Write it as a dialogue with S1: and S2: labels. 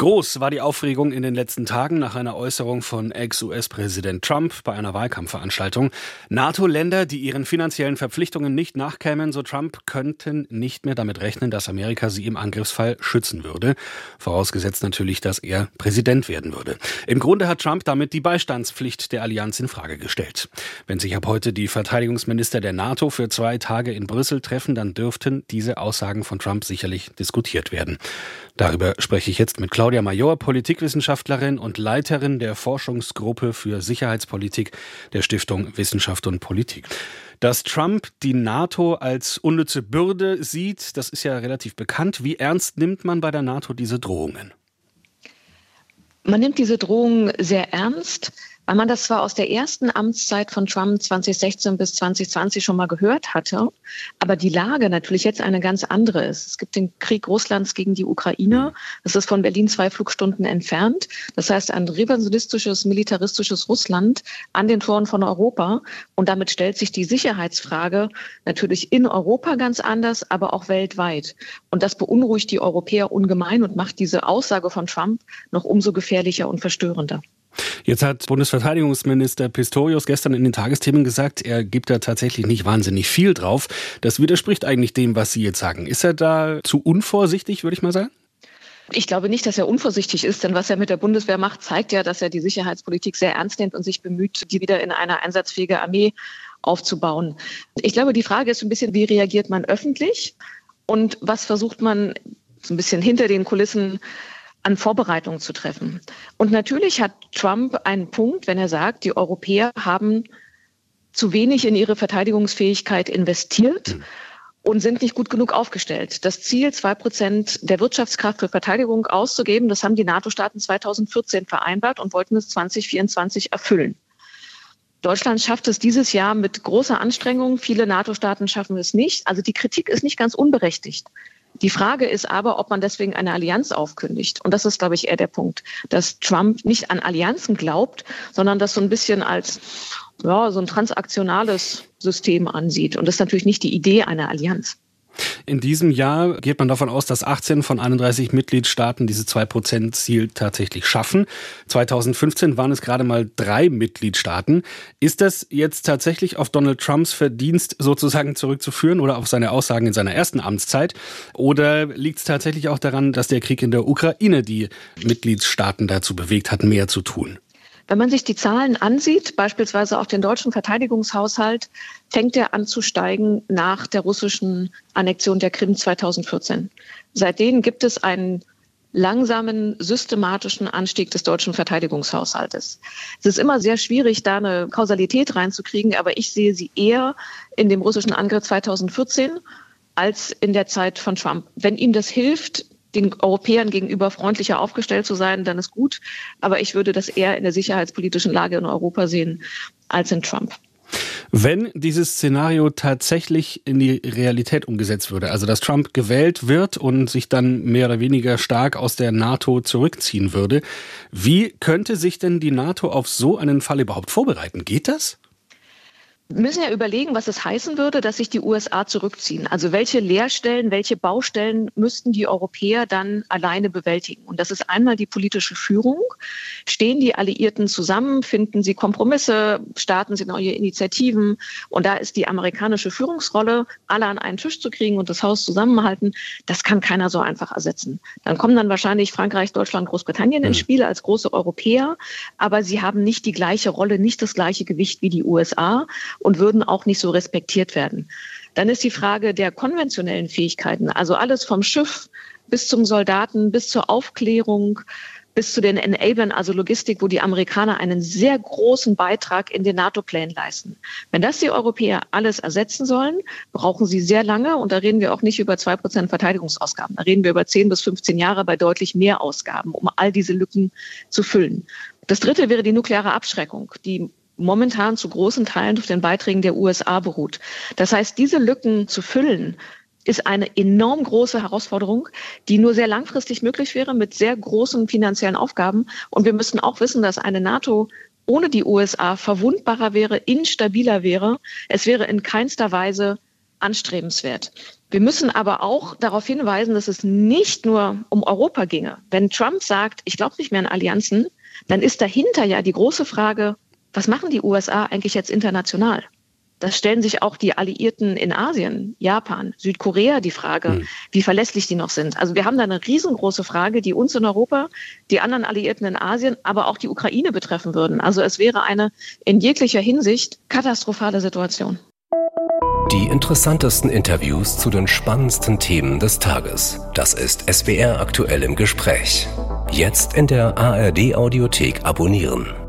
S1: Groß war die Aufregung in den letzten Tagen nach einer Äußerung von Ex-US-Präsident Trump bei einer Wahlkampfveranstaltung. NATO-Länder, die ihren finanziellen Verpflichtungen nicht nachkämen, so Trump, könnten nicht mehr damit rechnen, dass Amerika sie im Angriffsfall schützen würde. Vorausgesetzt natürlich, dass er Präsident werden würde. Im Grunde hat Trump damit die Beistandspflicht der Allianz in Frage gestellt. Wenn sich ab heute die Verteidigungsminister der NATO für zwei Tage in Brüssel treffen, dann dürften diese Aussagen von Trump sicherlich diskutiert werden. Darüber spreche ich jetzt mit Claudia Major, Politikwissenschaftlerin und Leiterin der Forschungsgruppe für Sicherheitspolitik der Stiftung Wissenschaft und Politik. Dass Trump die NATO als unnütze Bürde sieht, das ist ja relativ bekannt. Wie ernst nimmt man bei der NATO diese Drohungen?
S2: Man nimmt diese Drohungen sehr ernst weil man das zwar aus der ersten Amtszeit von Trump 2016 bis 2020 schon mal gehört hatte, aber die Lage natürlich jetzt eine ganz andere ist. Es gibt den Krieg Russlands gegen die Ukraine. Das ist von Berlin zwei Flugstunden entfernt. Das heißt, ein revisionistisches, militaristisches Russland an den Toren von Europa. Und damit stellt sich die Sicherheitsfrage natürlich in Europa ganz anders, aber auch weltweit. Und das beunruhigt die Europäer ungemein und macht diese Aussage von Trump noch umso gefährlicher und verstörender.
S1: Jetzt hat Bundesverteidigungsminister Pistorius gestern in den Tagesthemen gesagt, er gibt da tatsächlich nicht wahnsinnig viel drauf. Das widerspricht eigentlich dem, was Sie jetzt sagen. Ist er da zu unvorsichtig, würde ich mal sagen?
S2: Ich glaube nicht, dass er unvorsichtig ist, denn was er mit der Bundeswehr macht, zeigt ja, dass er die Sicherheitspolitik sehr ernst nimmt und sich bemüht, die wieder in eine einsatzfähige Armee aufzubauen. Ich glaube, die Frage ist ein bisschen, wie reagiert man öffentlich und was versucht man so ein bisschen hinter den Kulissen an Vorbereitungen zu treffen. Und natürlich hat Trump einen Punkt, wenn er sagt, die Europäer haben zu wenig in ihre Verteidigungsfähigkeit investiert. Mhm und sind nicht gut genug aufgestellt. Das Ziel, zwei Prozent der Wirtschaftskraft für Verteidigung auszugeben, das haben die NATO-Staaten 2014 vereinbart und wollten es 2024 erfüllen. Deutschland schafft es dieses Jahr mit großer Anstrengung. Viele NATO-Staaten schaffen es nicht. Also die Kritik ist nicht ganz unberechtigt. Die Frage ist aber, ob man deswegen eine Allianz aufkündigt. Und das ist, glaube ich, eher der Punkt, dass Trump nicht an Allianzen glaubt, sondern das so ein bisschen als ja, so ein transaktionales System ansieht. Und das ist natürlich nicht die Idee einer Allianz.
S1: In diesem Jahr geht man davon aus, dass 18 von 31 Mitgliedstaaten dieses 2-Prozent-Ziel tatsächlich schaffen. 2015 waren es gerade mal drei Mitgliedstaaten. Ist das jetzt tatsächlich auf Donald Trumps Verdienst sozusagen zurückzuführen oder auf seine Aussagen in seiner ersten Amtszeit? Oder liegt es tatsächlich auch daran, dass der Krieg in der Ukraine die Mitgliedstaaten dazu bewegt hat, mehr zu tun?
S2: Wenn man sich die Zahlen ansieht, beispielsweise auch den deutschen Verteidigungshaushalt, fängt er an zu steigen nach der russischen Annexion der Krim 2014. Seitdem gibt es einen langsamen, systematischen Anstieg des deutschen Verteidigungshaushaltes. Es ist immer sehr schwierig, da eine Kausalität reinzukriegen, aber ich sehe sie eher in dem russischen Angriff 2014 als in der Zeit von Trump. Wenn ihm das hilft, den Europäern gegenüber freundlicher aufgestellt zu sein, dann ist gut. Aber ich würde das eher in der sicherheitspolitischen Lage in Europa sehen als in Trump.
S1: Wenn dieses Szenario tatsächlich in die Realität umgesetzt würde, also dass Trump gewählt wird und sich dann mehr oder weniger stark aus der NATO zurückziehen würde, wie könnte sich denn die NATO auf so einen Fall überhaupt vorbereiten? Geht das?
S2: Wir müssen ja überlegen, was es heißen würde, dass sich die USA zurückziehen. Also welche Leerstellen, welche Baustellen müssten die Europäer dann alleine bewältigen? Und das ist einmal die politische Führung. Stehen die Alliierten zusammen? Finden sie Kompromisse? Starten sie neue Initiativen? Und da ist die amerikanische Führungsrolle, alle an einen Tisch zu kriegen und das Haus zusammenhalten, das kann keiner so einfach ersetzen. Dann kommen dann wahrscheinlich Frankreich, Deutschland, Großbritannien ins mhm. Spiel als große Europäer, aber sie haben nicht die gleiche Rolle, nicht das gleiche Gewicht wie die USA und würden auch nicht so respektiert werden. Dann ist die Frage der konventionellen Fähigkeiten, also alles vom Schiff bis zum Soldaten, bis zur Aufklärung, bis zu den Enablern, also Logistik, wo die Amerikaner einen sehr großen Beitrag in den NATO-Plänen leisten. Wenn das die Europäer alles ersetzen sollen, brauchen sie sehr lange und da reden wir auch nicht über zwei Prozent Verteidigungsausgaben. Da reden wir über 10 bis 15 Jahre bei deutlich mehr Ausgaben, um all diese Lücken zu füllen. Das dritte wäre die nukleare Abschreckung. Die momentan zu großen Teilen auf den Beiträgen der USA beruht. Das heißt, diese Lücken zu füllen, ist eine enorm große Herausforderung, die nur sehr langfristig möglich wäre mit sehr großen finanziellen Aufgaben. Und wir müssen auch wissen, dass eine NATO ohne die USA verwundbarer wäre, instabiler wäre. Es wäre in keinster Weise anstrebenswert. Wir müssen aber auch darauf hinweisen, dass es nicht nur um Europa ginge. Wenn Trump sagt, ich glaube nicht mehr an Allianzen, dann ist dahinter ja die große Frage, was machen die USA eigentlich jetzt international? Das stellen sich auch die Alliierten in Asien, Japan, Südkorea die Frage, mhm. wie verlässlich die noch sind. Also wir haben da eine riesengroße Frage, die uns in Europa, die anderen Alliierten in Asien, aber auch die Ukraine betreffen würden. Also es wäre eine in jeglicher Hinsicht katastrophale Situation.
S3: Die interessantesten Interviews zu den spannendsten Themen des Tages. Das ist SWR aktuell im Gespräch. Jetzt in der ARD Audiothek abonnieren.